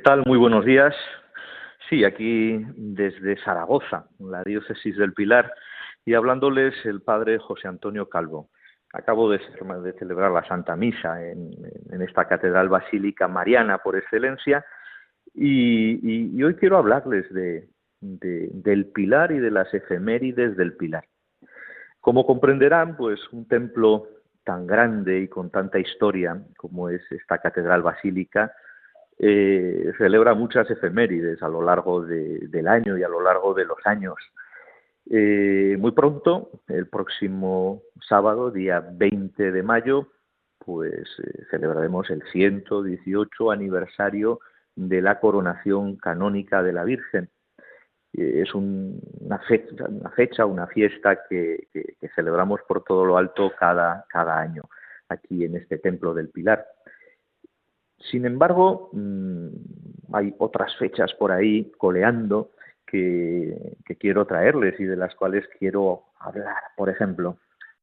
¿Qué tal? Muy buenos días. Sí, aquí desde Zaragoza, la diócesis del Pilar, y hablándoles el padre José Antonio Calvo. Acabo de, celebrar la Santa Misa en, esta catedral basílica mariana por excelencia, y, hoy quiero hablarles de, del Pilar y de las efemérides del Pilar. Como comprenderán, pues un templo tan grande y con tanta historia como es esta catedral basílica, eh, celebra muchas efemérides a lo largo del año y a lo largo de los años. Eh, muy pronto, el próximo sábado, día 20 de mayo, pues eh, celebraremos el 118 aniversario de la coronación canónica de la Virgen. es una, fecha, una, fecha, una fiesta que, celebramos por todo lo alto cada año aquí en este templo del Pilar. Sin embargo, mm, hay otras fechas por ahí coleando que, quiero traerles y de las cuales quiero hablar. Por ejemplo,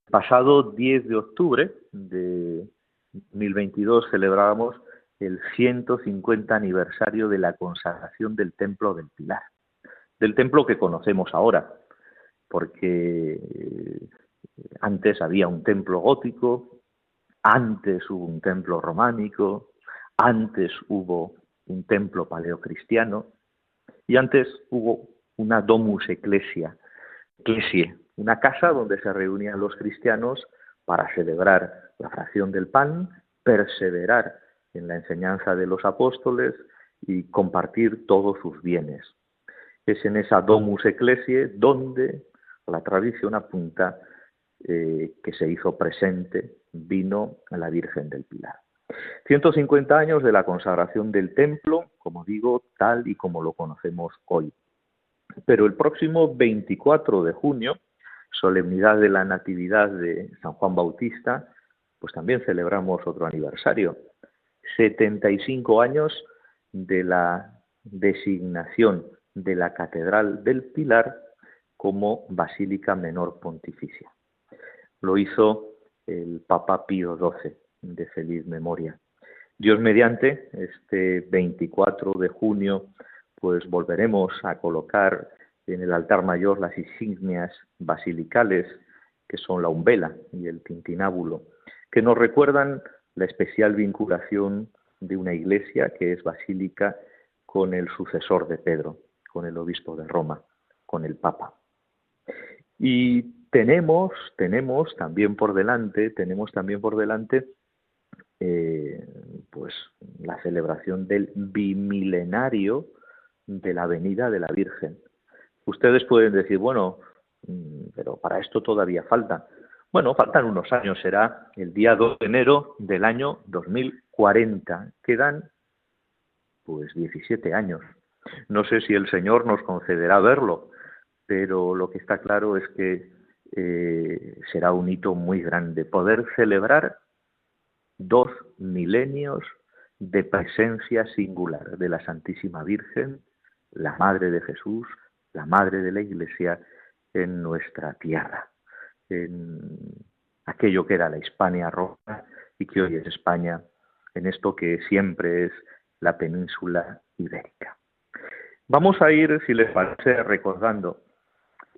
pasado 10 de octubre de 2022 celebrábamos el 150 aniversario de la consagración del Templo del Pilar, del templo que conocemos ahora, porque eh, antes había un templo gótico, antes hubo un templo románico, antes hubo un templo paleocristiano y antes hubo una domus ecclesia, una casa donde se reunían los cristianos para celebrar la fracción del pan, perseverar en la enseñanza de los apóstoles y compartir todos sus bienes. Es en esa domus ecclesiae donde la tradición apunta eh, que se hizo presente, vino la Virgen del Pilar. 150 años de la consagración del templo, como digo, tal y como lo conocemos hoy. Pero el próximo 24 de junio, solemnidad de la Natividad de San Juan Bautista, pues también celebramos otro aniversario. 75 años de la designación de la Catedral del Pilar como Basílica Menor Pontificia. Lo hizo el Papa Pío XII de feliz memoria. Dios mediante, este 24 de junio, pues volveremos a colocar en el altar mayor las insignias basilicales, que son la umbela y el tintinábulo, que nos recuerdan la especial vinculación de una iglesia que es basílica con el sucesor de Pedro, con el obispo de Roma, con el Papa. Y tenemos, tenemos también por delante, tenemos también por delante eh, pues la celebración del bimilenario de la venida de la Virgen. Ustedes pueden decir, bueno, mm, pero para esto todavía falta. Bueno, faltan unos años, será el día 2 de enero del año 2040. Quedan pues 17 años. No sé si el Señor nos concederá verlo, pero lo que está claro es que eh, será un hito muy grande poder celebrar dos milenios de presencia singular de la Santísima Virgen, la Madre de Jesús, la Madre de la Iglesia en nuestra tierra, en aquello que era la Hispania roja y que hoy es España, en esto que siempre es la península ibérica. Vamos a ir, si les parece, recordando,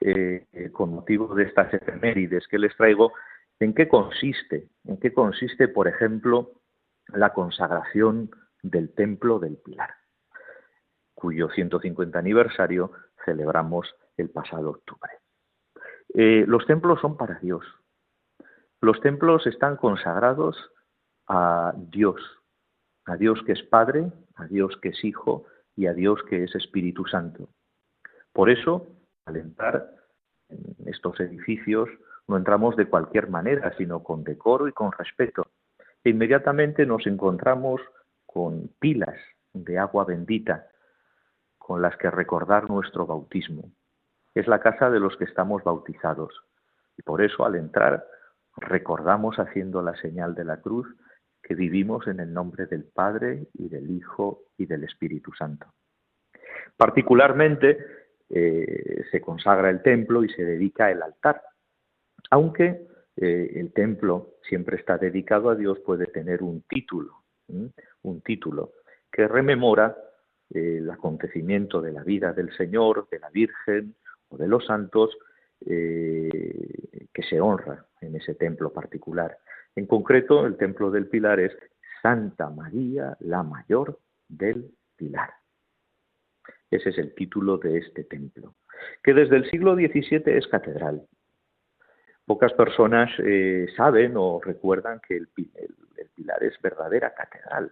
eh, con motivo de estas efemérides que les traigo, ¿En qué consiste? ¿En qué consiste, por ejemplo, la consagración del Templo del Pilar, cuyo 150 aniversario celebramos el pasado octubre? Eh, los templos son para Dios. Los templos están consagrados a Dios, a Dios que es Padre, a Dios que es Hijo y a Dios que es Espíritu Santo. Por eso, al entrar en estos edificios, no entramos de cualquier manera, sino con decoro y con respeto. E inmediatamente nos encontramos con pilas de agua bendita con las que recordar nuestro bautismo. Es la casa de los que estamos bautizados. Y por eso al entrar recordamos haciendo la señal de la cruz que vivimos en el nombre del Padre y del Hijo y del Espíritu Santo. Particularmente eh, se consagra el templo y se dedica el altar, aunque eh, el templo siempre está dedicado a Dios, puede tener un título, un título que rememora eh, el acontecimiento de la vida del Señor, de la Virgen o de los santos que se honra en ese templo particular. En concreto, el templo del Pilar es Santa María la Mayor del Pilar. Ese es el título de este templo, que desde el siglo XVII es catedral. Pocas personas eh, saben o recuerdan que el, Pilar es verdadera catedral.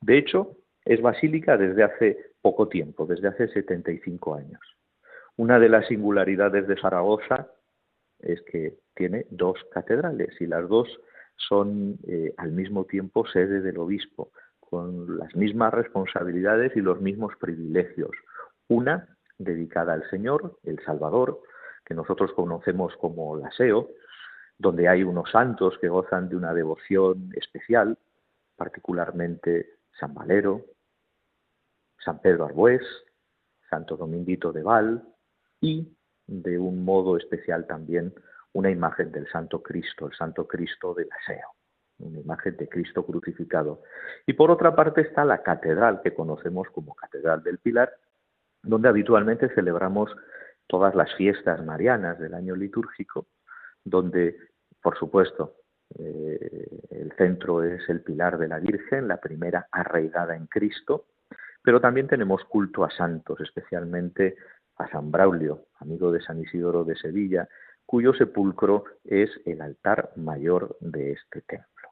De hecho, es basílica desde hace poco tiempo, desde hace 75 años. Una de las singularidades de Zaragoza es que tiene dos catedrales y las dos son eh, al mismo tiempo sede del obispo, con las mismas responsabilidades y los mismos privilegios. Una dedicada al Señor, el Salvador, que nosotros conocemos como la SEO, donde hay unos santos que gozan de una devoción especial, particularmente San Valero, San Pedro Arbués, Santo Dominguito de Val y, de un modo especial también, una imagen del Santo Cristo, el Santo Cristo del Aseo, una imagen de Cristo crucificado. Y por otra parte está la catedral que conocemos como Catedral del Pilar, donde habitualmente celebramos todas las fiestas marianas del año litúrgico, donde, por supuesto, eh, el centro es el pilar de la Virgen, la primera arraigada en Cristo, pero también tenemos culto a santos, especialmente a San Braulio, amigo de San Isidoro de Sevilla, cuyo sepulcro es el altar mayor de este templo.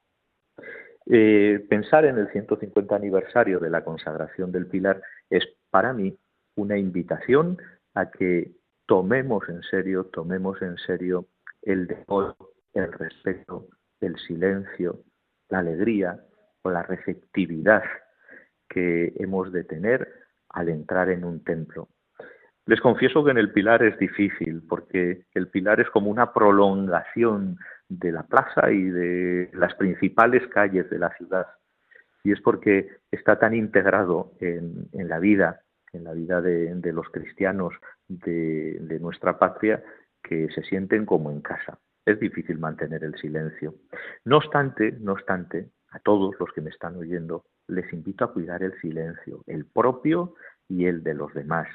Eh, pensar en el 150 aniversario de la consagración del Pilar es para mí una invitación a que tomemos en serio, tomemos en serio el decoro, el respeto, el silencio, la alegría o la receptividad que hemos de tener al entrar en un templo. Les confieso que en el Pilar es difícil, porque el Pilar es como una prolongación de la plaza y de las principales calles de la ciudad. Y es porque está tan integrado en, la vida, en la vida de, los cristianos de, nuestra patria, que se sienten como en casa. Es difícil mantener el silencio. No obstante, no obstante, a todos los que me están oyendo, les invito a cuidar el silencio, el propio y el de los demás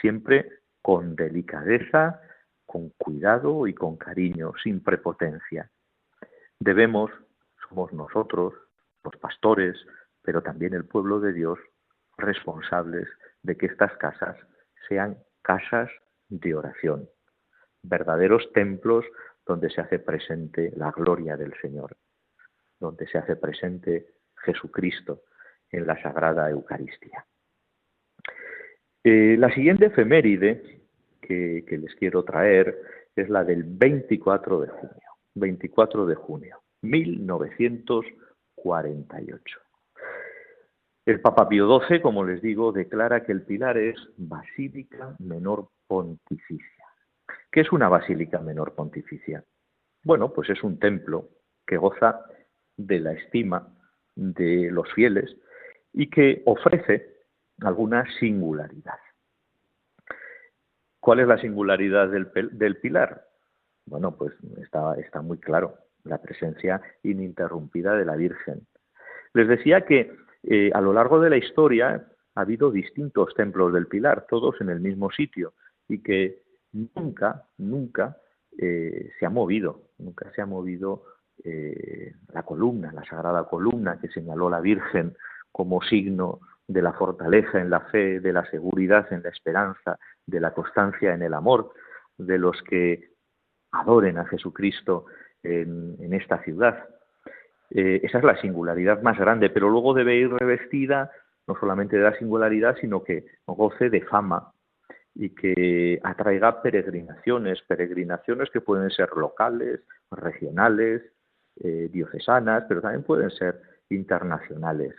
siempre con delicadeza, con cuidado y con cariño, sin prepotencia. Debemos, somos nosotros, los pastores, pero también el pueblo de Dios, responsables de que estas casas sean casas de oración, verdaderos templos donde se hace presente la gloria del Señor, donde se hace presente Jesucristo en la Sagrada Eucaristía. Eh, la siguiente efeméride que, les quiero traer es la del 24 de junio. 24 de junio, 1948. El Papa Pío XII, como les digo, declara que el pilar es Basílica Menor Pontificia. ¿Qué es una Basílica Menor Pontificia? Bueno, pues es un templo que goza de la estima de los fieles y que ofrece alguna singularidad. ¿Cuál es la singularidad del, pilar? Bueno, pues está, está muy claro, la presencia ininterrumpida de la Virgen. Les decía que eh, a lo largo de la historia ha habido distintos templos del pilar, todos en el mismo sitio, y que nunca, nunca eh, se ha movido, nunca se ha movido eh, la columna, la sagrada columna que señaló la Virgen como signo de la fortaleza en la fe, de la seguridad en la esperanza, de la constancia en el amor, de los que adoren a Jesucristo en, esta ciudad. Eh, esa es la singularidad más grande, pero luego debe ir revestida no solamente de la singularidad, sino que goce de fama y que atraiga peregrinaciones, peregrinaciones que pueden ser locales, regionales, eh, diocesanas, pero también pueden ser internacionales.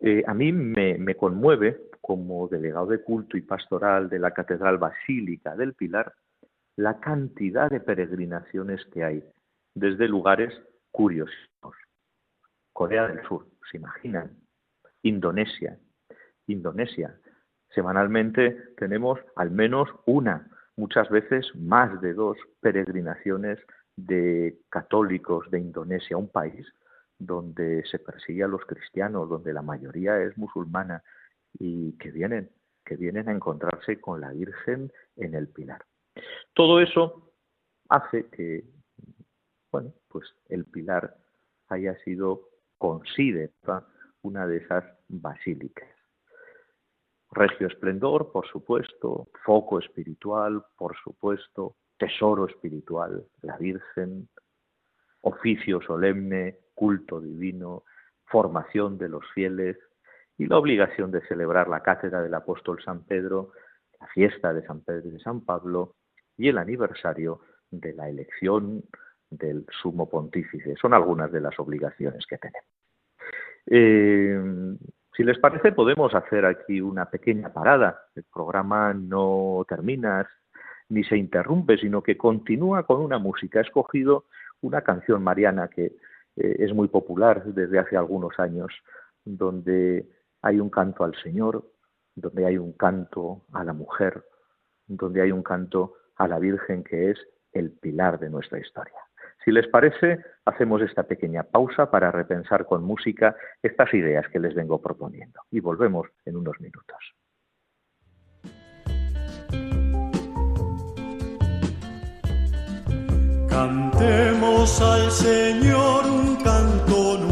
Eh, a mí me, me conmueve, como delegado de culto y pastoral de la Catedral Basílica del Pilar, la cantidad de peregrinaciones que hay desde lugares curiosos. Corea del Sur, ¿se imaginan? Indonesia, Indonesia. Semanalmente tenemos al menos una, muchas veces más de dos peregrinaciones de católicos de Indonesia, un país donde se persigue a los cristianos, donde la mayoría es musulmana y que vienen, que vienen a encontrarse con la Virgen en el Pilar. Todo eso hace que, bueno, pues el Pilar haya sido considerada una de esas basílicas. Regio esplendor, por supuesto, foco espiritual, por supuesto, tesoro espiritual, la Virgen, oficio solemne, culto divino, formación de los fieles y la obligación de celebrar la cátedra del apóstol San Pedro, la fiesta de San Pedro y de San Pablo y el aniversario de la elección del sumo pontífice. Son algunas de las obligaciones que tenemos. Eh, si les parece, podemos hacer aquí una pequeña parada. El programa no termina ni se interrumpe, sino que continúa con una música. He escogido una canción mariana que eh, es muy popular desde hace algunos años, donde hay un canto al Señor, donde hay un canto a la mujer, donde hay un canto a la Virgen que es el pilar de nuestra historia. Si les parece, hacemos esta pequeña pausa para repensar con música estas ideas que les vengo proponiendo y volvemos en unos minutos. Cantemos al Señor un canto nuevo,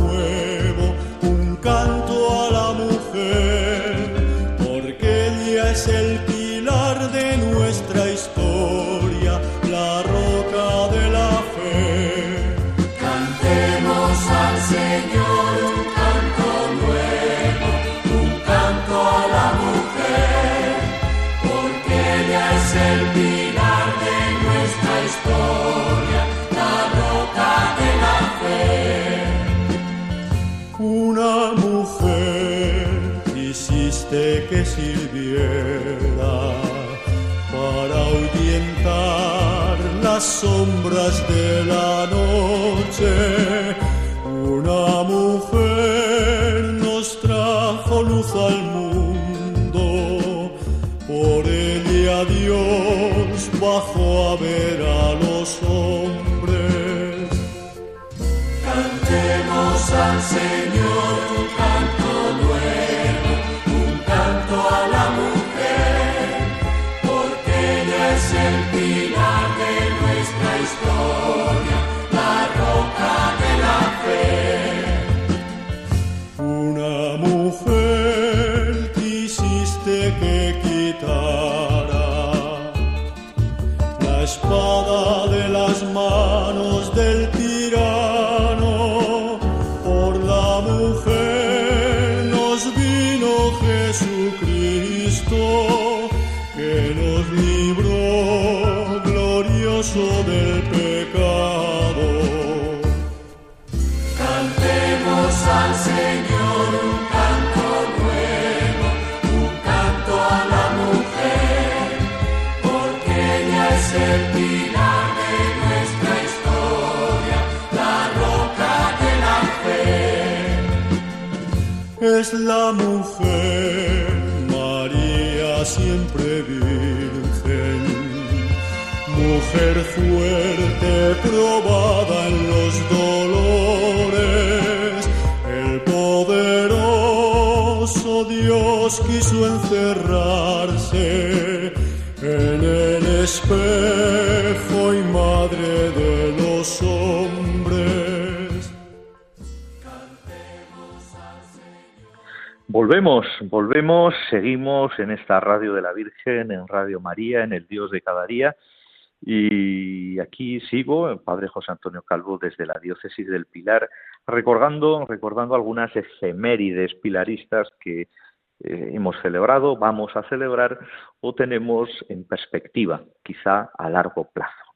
que sirviera para ahuyentar las sombras de la noche. Una mujer nos trajo luz al mundo, por ella Dios a ver a los hombres. Cantemos al Señor es la mujer, María siempre virgen, mujer fuerte, probada en los dolores, el poderoso Dios quiso encerrarse en el espejo Volvemos, volvemos, seguimos en esta radio de la Virgen, en Radio María, en el Dios de cada día. Y aquí sigo, el padre José Antonio Calvo, desde la diócesis del Pilar, recordando, recordando algunas efemérides pilaristas que, eh, hemos celebrado, vamos a celebrar o tenemos en perspectiva, quizá a largo plazo.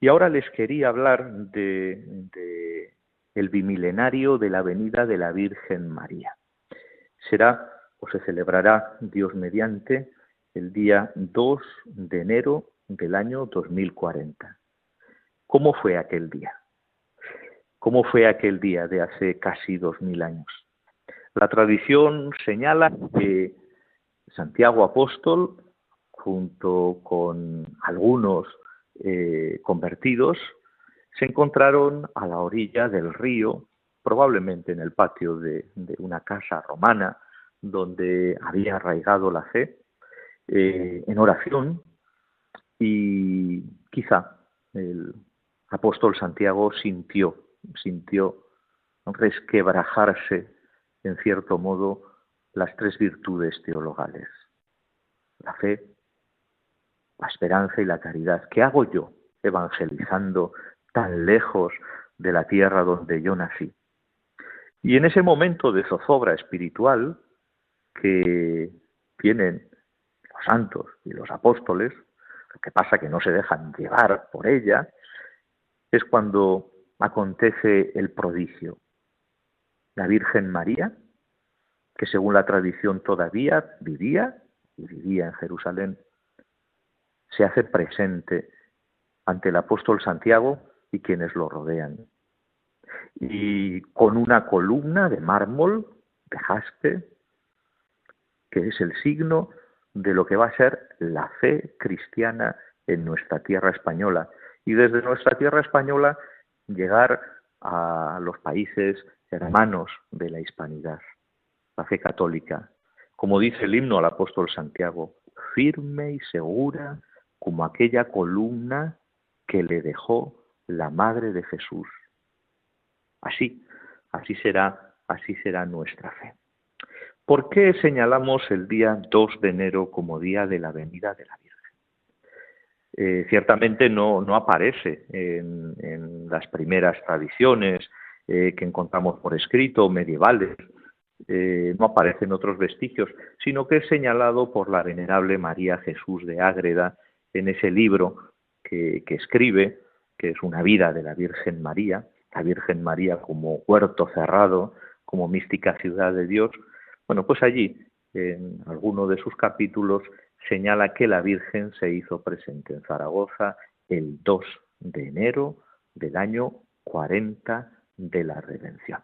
Y ahora les quería hablar de, de el bimilenario de la venida de la Virgen María. Será o se celebrará Dios mediante el día 2 de enero del año 2040. ¿Cómo fue aquel día? ¿Cómo fue aquel día de hace casi dos mil años? La tradición señala que Santiago Apóstol, junto con algunos eh, convertidos, se encontraron a la orilla del río, probablemente en el patio de, una casa romana donde había arraigado la fe, eh, en oración y quizá el apóstol Santiago sintió, sintió resquebrajarse en cierto modo las tres virtudes teologales, la fe, la esperanza y la caridad. ¿Qué hago yo evangelizando tan lejos de la tierra donde yo nací? Y en ese momento de zozobra espiritual que tienen los santos y los apóstoles, lo que pasa que no se dejan llevar por ella, es cuando acontece el prodigio. La Virgen María, que según la tradición todavía vivía y vivía en Jerusalén, se hace presente ante el apóstol Santiago y quienes lo rodean. Y con una columna de mármol, de jaspe, que es el signo de lo que va a ser la fe cristiana en nuestra tierra española. Y desde nuestra tierra española llegar a los países hermanos de la hispanidad, la fe católica. Como dice el himno al apóstol Santiago, firme y segura como aquella columna que le dejó la madre de Jesús. Así, así será, así será nuestra fe. ¿Por qué señalamos el día 2 de enero como día de la venida de la Virgen? Eh, ciertamente no, aparece en, las primeras tradiciones eh, que encontramos por escrito, medievales, eh, no aparecen otros vestigios, sino que es señalado por la venerable María Jesús de Ágreda en ese libro que escribe, que es una vida de la Virgen María, la Virgen María como huerto cerrado, como mística ciudad de Dios, bueno, pues allí, en alguno de sus capítulos, señala que la Virgen se hizo presente en Zaragoza el 2 de enero del año 40 de la Redención.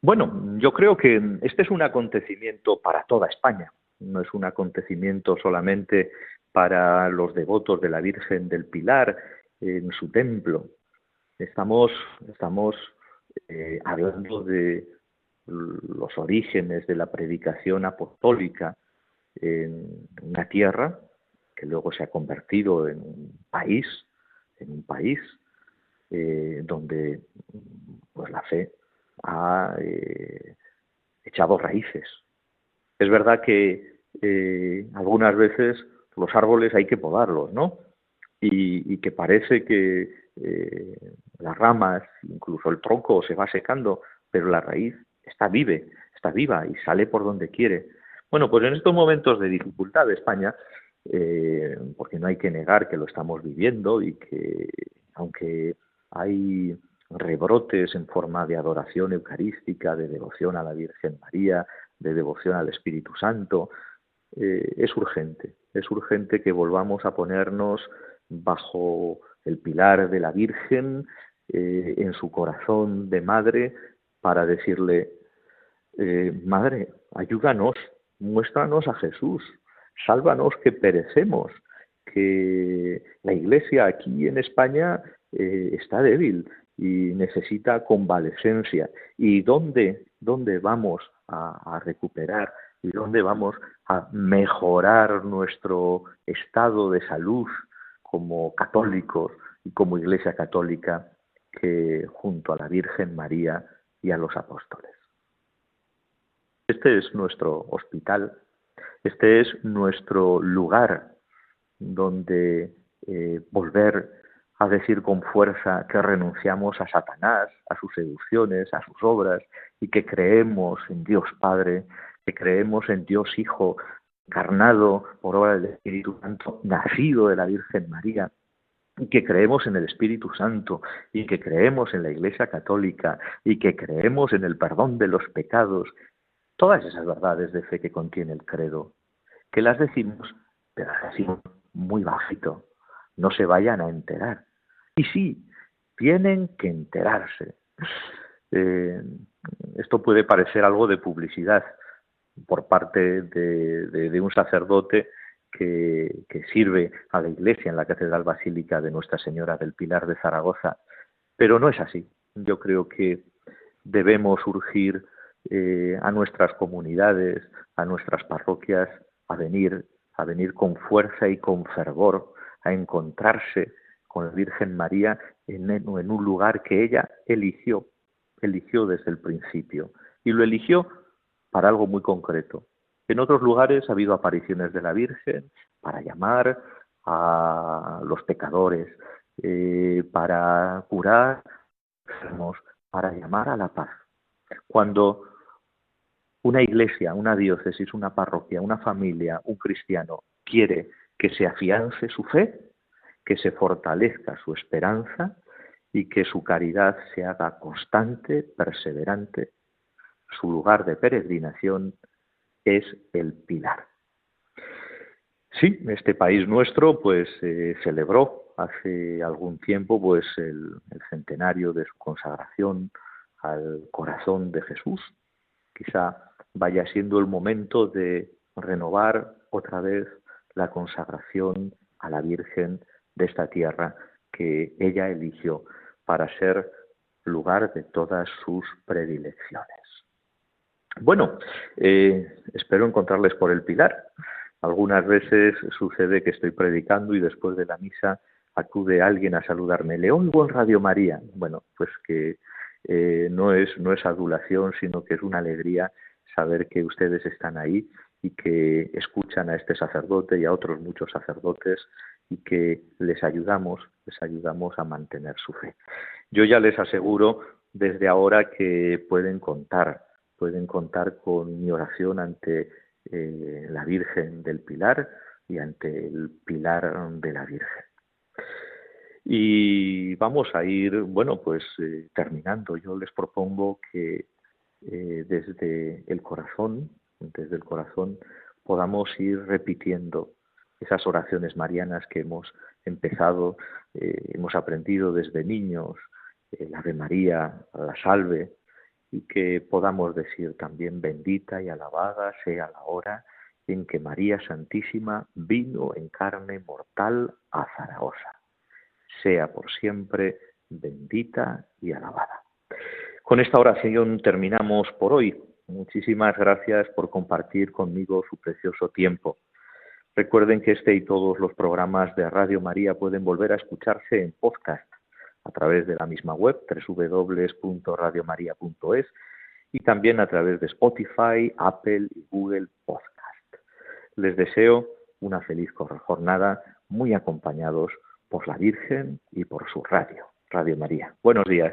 Bueno, yo creo que este es un acontecimiento para toda España, no es un acontecimiento solamente para los devotos de la Virgen del Pilar en su templo. Estamos, estamos eh, hablando de los orígenes de la predicación apostólica en una tierra que luego se ha convertido en un país, en un país eh, donde pues la fe ha eh, echado raíces. Es verdad que eh, algunas veces los árboles hay que podarlos, ¿no? Y, y que parece que las ramas, incluso el tronco se va secando, pero la raíz está vive, está viva y sale por donde quiere. Bueno, pues en estos momentos de dificultad de España, eh, porque no hay que negar que lo estamos viviendo y que aunque hay rebrotes en forma de adoración eucarística, de devoción a la Virgen María, de devoción al Espíritu Santo, eh, es urgente, es urgente que volvamos a ponernos bajo el pilar de la Virgen, eh, en su corazón de madre, para decirle, eh, Madre, ayúdanos, muéstranos a Jesús, sálvanos que perecemos, que la Iglesia aquí en España eh, está débil y necesita convalecencia. ¿Y dónde, dónde vamos a, a recuperar y dónde vamos a mejorar nuestro estado de salud como católicos y como Iglesia católica que junto a la Virgen María y a los apóstoles? Este es nuestro hospital, este es nuestro lugar donde eh, volver a decir con fuerza que renunciamos a Satanás, a sus seducciones, a sus obras y que creemos en Dios Padre, que creemos en Dios Hijo, encarnado por obra del Espíritu Santo, nacido de la Virgen María, y que creemos en el Espíritu Santo, y que creemos en la Iglesia Católica, y que creemos en el perdón de los pecados, todas esas verdades de fe que contiene el credo, que las decimos, pero las decimos muy bajito, no se vayan a enterar. Y sí, tienen que enterarse. Eh, esto puede parecer algo de publicidad por parte de, un sacerdote que, sirve a la iglesia en la Catedral Basílica de Nuestra Señora del Pilar de Zaragoza, pero no es así. Yo creo que debemos urgir eh, a nuestras comunidades, a nuestras parroquias, a venir, a venir con fuerza y con fervor, a encontrarse con la Virgen María en un lugar que ella eligió, eligió desde el principio. Y lo eligió para algo muy concreto. En otros lugares ha habido apariciones de la Virgen para llamar a los pecadores, eh, para curar para llamar a la paz. Cuando una iglesia, una diócesis, una parroquia, una familia, un cristiano quiere que se afiance su fe, que se fortalezca su esperanza y que su caridad se haga constante, perseverante, su lugar de peregrinación es el Pilar. Sí, este país nuestro pues eh, celebró hace algún tiempo pues el, el centenario de su consagración al corazón de Jesús. Quizá vaya siendo el momento de renovar otra vez la consagración a la Virgen de esta tierra que ella eligió para ser lugar de todas sus predilecciones. Bueno, eh, espero encontrarles por el Pilar. Algunas veces sucede que estoy predicando y después de la misa acude alguien a saludarme. Le oigo en Radio María. Bueno, pues que eh, no, es, no es adulación, sino que es una alegría saber que ustedes están ahí y que escuchan a este sacerdote y a otros muchos sacerdotes y que les ayudamos, les ayudamos a mantener su fe. Yo ya les aseguro desde ahora que pueden contar pueden contar con mi oración ante eh, la Virgen del Pilar y ante el Pilar de la Virgen. Y vamos a ir, bueno, pues eh, terminando. Yo les propongo que eh, desde el corazón, desde el corazón, podamos ir repitiendo esas oraciones marianas que hemos empezado, hemos aprendido desde niños, la Ave María, la Salve, y que podamos decir también bendita y alabada sea la hora en que María Santísima vino en carne mortal a Zaragoza. Sea por siempre bendita y alabada. Con esta oración terminamos por hoy. Muchísimas gracias por compartir conmigo su precioso tiempo. Recuerden que este y todos los programas de Radio María pueden volver a escucharse en podcast a través de la misma web www.radiomaria.es y también a través de Spotify, Apple y Google Podcast. Les deseo una feliz jornada muy acompañados por la Virgen y por su radio, Radio María. Buenos días.